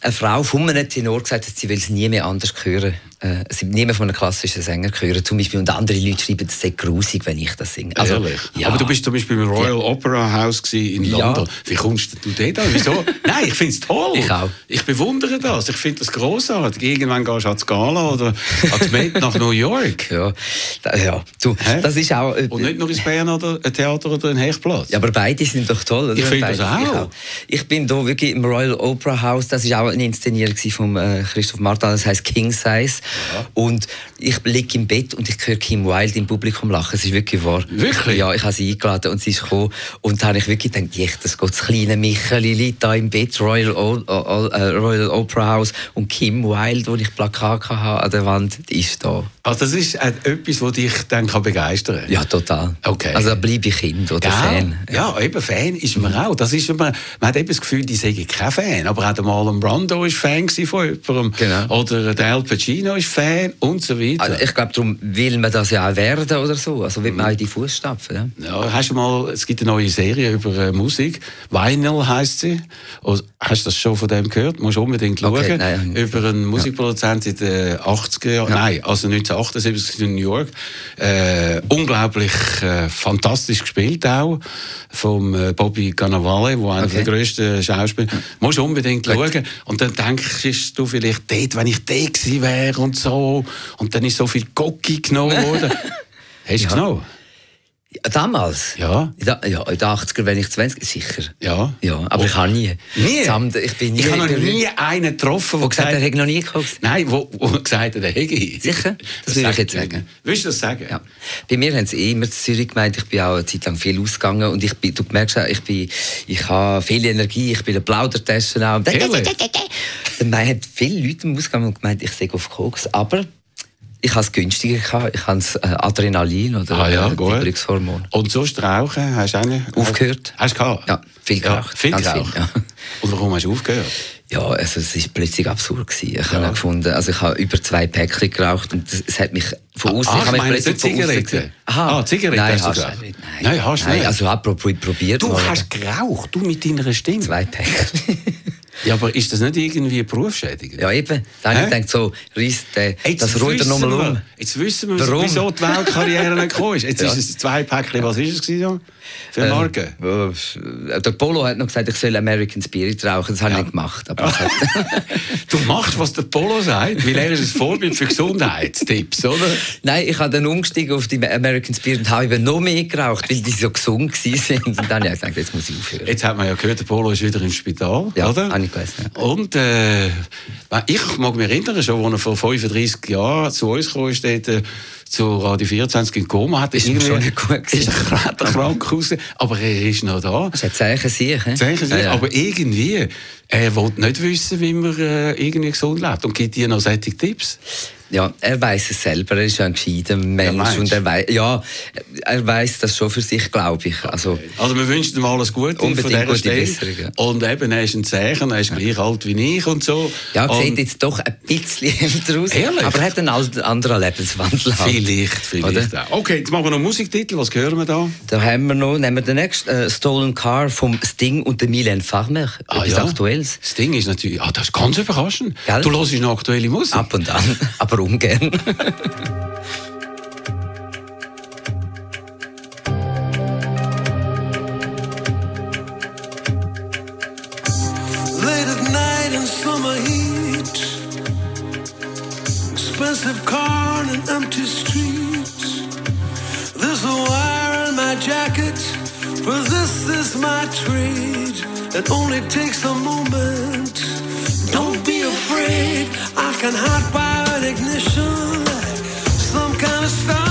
eine Frau von einem Tenor gesagt hat, sie will es nie mehr anders hören. Äh, sie mehr von einem klassischen Sänger hören. Zum Beispiel. Und andere Leute schreiben, es sei grusig, wenn ich das singe. Also, Ehrlich? Ja. Aber du bist zum Beispiel im Royal Opera House in Ja. London. Wie kommst du dort an? Wieso? [laughs] Nein, ich finde es toll. Ich auch. Ich bewundere das. Ich finde das großartig. Irgendwann gehst du ans Gala oder ans Met nach New York. [laughs] Ja, da, ja. Du, Hä? das ist auch... äh, Und nicht nur ins Bern oder ein Theater oder ein Hechtplatz. Ja, aber beide sind doch toll. Oder? Ich finde das auch. Ich, ich bin da wirklich im Royal Opera House. Das ist auch eine Inszenierung von äh, Christoph Martin. Das heißt King Size. Und ich liege im Bett und ich höre Kim Wilde im Publikum lachen. Es ist wirklich wahr. Wirklich? Ja, ich habe sie eingeladen und sie ist gekommen. Und da habe ich wirklich gedacht, das geht das kleine Micheli liegt da im Bett, Royal, o o äh, Royal Opera House. Und Kim Wilde, wo ich Plakat hatte an der Wand, die ist da. Also das ist äh, etwas, das dich dann kann begeistern kann. Ja, total. Okay. Also da bleibe ich Kind oder Gell? Fan. Ja, eben Fan ist man auch. Das ist immer, man hat eben das Gefühl, die sagen kein Fan. Aber auch der Marlon Brando war Fan von jemandem. Genau. Oder der Al Pacino ist Fan und so weiter. Also ich glaube, darum will man das ja auch werden oder so. Also will man auch in die Fußstapfen. Ja? Ja, hast du mal, es gibt eine neue Serie über äh, Musik. Vinyl heißt sie. Oder, hast du das schon von dem gehört? Musst unbedingt Okay, schauen. nein, nicht. über einen Musikproduzent in den 80er Jahren. Nein, also 1978 in New York. Äh, unglaublich äh, fantastisch gespielt auch. Vom äh, Bobby Cannavale, der einer Okay. der grössten Schauspieler Musst unbedingt schauen. Und dann denkst du vielleicht, dort, wenn ich dort gewesen wäre und so. Und dann ist so viel Gocki genommen worden. [laughs] Hast du Ja. genommen? Damals? Ja. In der- Ja, in den 80er, wenn ich 20, sicher. Ja. Ja, aber ich habe nie. Nie? Samt- Ich bin nie. Ich habe noch nie einen getroffen, der gesagt, gesagt er hat, hätte noch nie geguckt. Nein, wo, wo gesagt hat, er hätte. Sicher? Das würde ich jetzt sag sagen. Willst du das sagen? Ja. Bei mir haben sie immer in Zürich gemeint, ich bin auch eine Zeit lang viel ausgegangen und ich bin, du merkst auch, ich, bin, ich habe viel Energie, ich bin eine Plaudertasche auch. Dann haben [laughs] viele Leute im Ausgang gemeint, ich sei auf Koks, aber ich habe es günstiger gehabt, ich habe äh, Adrenalin oder Ah ja, äh. Glückshormon. Und sonst rauchen, hast du nicht? Aufgehört. Hast du gehabt? Ja, viel geraucht, viel ganz geraucht. viel, ja. [laughs] Und warum hast du aufgehört? Ja, also es ist plötzlich absurd gewesen. Ich habe Ja. gefunden, also ich habe über zwei Päckchen geraucht und es hat mich von außen. Ah, ich habe ich mich meine, plötzlich Zigaretten. gesehen. Aha, Ah, Zigaretten nein, hast du geraucht? nicht. Nein, Nein, hast du nein, nicht. Also apropos probiert. Du mal. hast geraucht, du mit deiner Stimme. zwei Päckchen. [laughs] Ja, aber ist das nicht irgendwie berufsschädigend? ja eben. Dann ich gedacht, so der, Jetzt das Ruder nochmal um. Jetzt wissen wir, Warum? wieso die Weltkarriere nicht gekommen ist. Jetzt [laughs] Ja. ist es zwei Päckchen. Was ist es gewesen? Für Ähm, Marke? äh, Der Polo hat noch gesagt, ich soll American Spirit rauchen. Das habe ich Ja. nicht gemacht. Aber hat, [laughs] Du machst, was der Polo sagt, weil er ist ein Vorbild für Gesundheitstipps, oder? Nein, ich habe dann umgestiegen auf die American Spirit und habe eben noch mehr geraucht, weil die so gesund waren. Und dann habe ich gedacht, jetzt muss ich aufhören. Jetzt hat man ja gehört, der Polo ist wieder im Spital, Ja, oder? habe ich gelesen, ja. Und äh, ich mag mich erinnern, schon, als er vor 35 Jahren zu uns kam, ist dort, zu Radio 24 in Koma, hat Ist irgendwie- schon nicht gut gewesen. ist er krank raus, aber er ist noch da. Das hat Zeichen sich. hä? Zeichen Sie, Ja, ja. aber irgendwie, er will nicht wissen, wie man äh, irgendwie gesund lebt und gibt dir noch solche Tipps. Ja, er weiß es selber. Er ist ja ein gescheiter Mensch meinst und er weiß, ja, er weiß das schon für sich, glaube ich. Also Also wir wünschen ihm alles Gute von Unbedingt dieser gute Stelle. Besserung, ja. Und eben, er ist ein Zeichen, er ist gleich alt wie ich und so. ja, und sieht jetzt doch ein bisschen [laughs] älter aus, Ehrlich? aber er hat einen anderen Lebenswandel. halt. Vielleicht, vielleicht Oder? auch. Okay, jetzt machen wir noch Musiktitel. Was hören wir da? Da haben wir noch, nehmen wir den nächsten, äh, Stolen Car vom Sting und der Milan Farmer. Etwas Aktuelles. Das Ding ist natürlich, ah, das ist ganz überraschend. Gell? Du hörst noch aktuelle Musik. Ab und an, [laughs] aber [laughs] Late at night in summer heat. Expensive car and an empty street. There's a wire in my jacket, for this is my trade. It only takes a moment. Don't be afraid, I can hot wire an ignition. Some kind of star,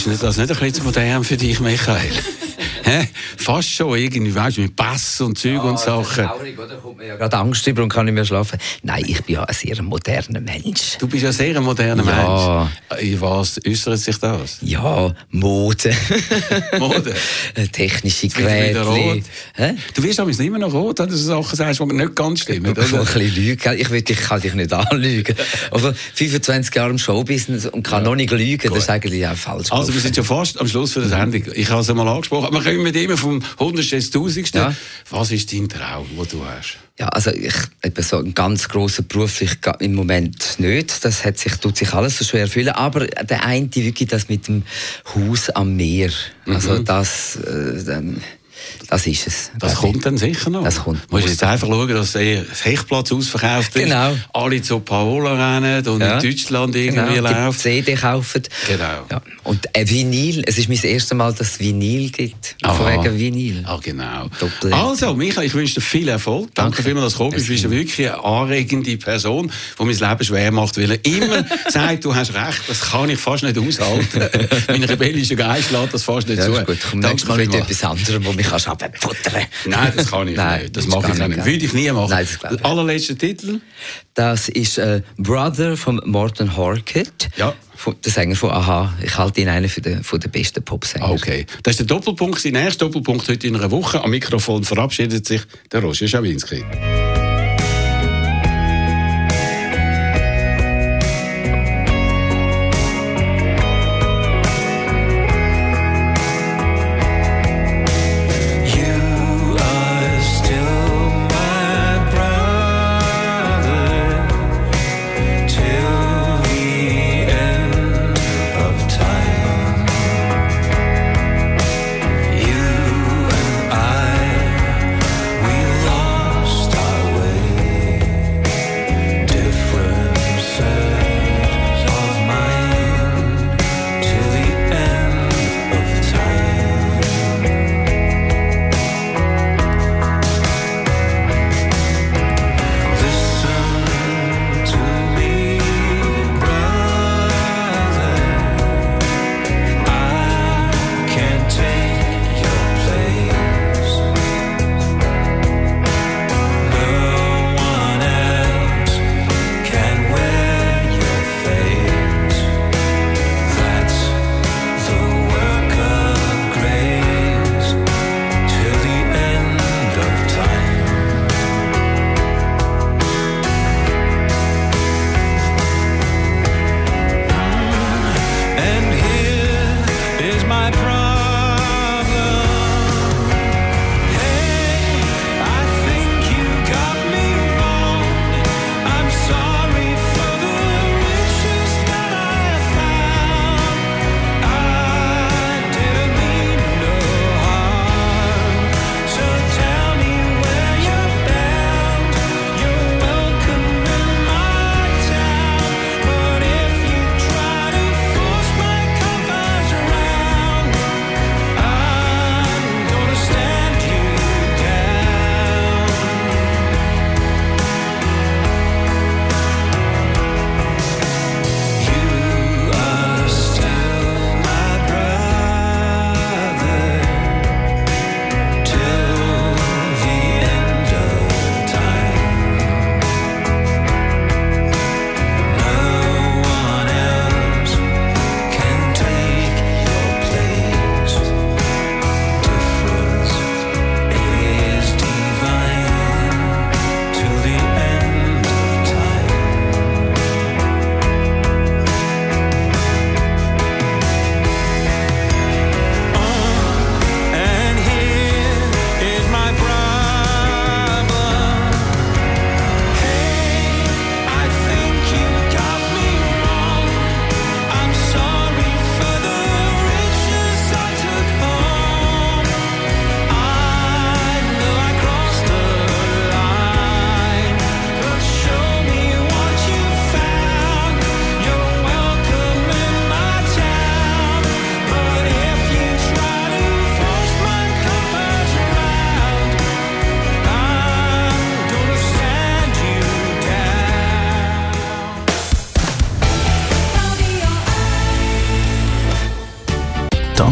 Ist nicht- das nicht ein bisschen modern für dich, Michael? [laughs] Fast schon irgendwie, weißt du, mit Pass und Zeug und Sachen. Traurig, oder? Kommt mir ja gerade Angst über und kann nicht mehr schlafen. Nein, ich bin ja ein sehr moderner Mensch. Du bist ja sehr ein moderner Ja. Mensch. In was äußert sich das? Ja, Mode. Mode? [laughs] Technische Geräte. Du wirst aber immer noch rot, wenn du Sachen sagst, die nicht ganz stimmen. Ich Oder? ein bisschen lügen. Ich, will, ich kann dich nicht anlügen. Aber 25 Jahre im Showbusiness und kann noch nicht lügen, das ist eigentlich auch falsch. Also, wir sind schon fast am Schluss für die Sendung. Ich habe es einmal angesprochen. Wir kommen immer vom Hundertsten ins Tausendste. Ja. Was ist dein Traum, den du hast? Ja, also ich eben so einen ganz grossen beruflich ga- im Moment nicht. Das hat sich, tut sich alles so schwer erfüllen. Aber der eine wirklich das mit dem Haus am Meer. Also das, äh, dann- das ist es. Das kommt dann sicher noch. Das kommt. Du musst jetzt einfach schauen, dass der Hechtplatz ausverkauft ist. Genau. Alle zu Paola rennen und Ja. in Deutschland irgendwie genau, die läuft. CD kaufen. Genau. Ja. Und ein Vinyl, es ist mein erstes Mal, dass es Vinyl gibt. Von wegen Vinyl. Ah, genau. Doppel- Also, Michael, ich wünsche dir viel Erfolg. Danke, Danke. vielmals, dass du gekommen bist. Du bist eine wirklich eine anregende Person, die mein Leben schwer macht, weil er immer [laughs] sagt, du hast recht, das kann ich fast nicht aushalten. [laughs] mein rebellischer Geist lässt das fast nicht Ja, zu. gut. Komm Danke Mal mit etwas anderem, wo mich kannst abfuttern Nein, das kann ich Nein, nicht. Das das mache ich nicht. nicht. Würde ich nie machen. Nein, das glaube ich. Allerletzter Titel. Das ist äh, Brother von Morton Harkett. Ja. Der Sänger von Aha. Ich halte ihn einen für den, von den besten Popsänger. Ah, Okay. Das ist der Doppelpunkt. Der nächste Doppelpunkt heute in einer Woche. Am Mikrofon verabschiedet sich der Roger Schawinski.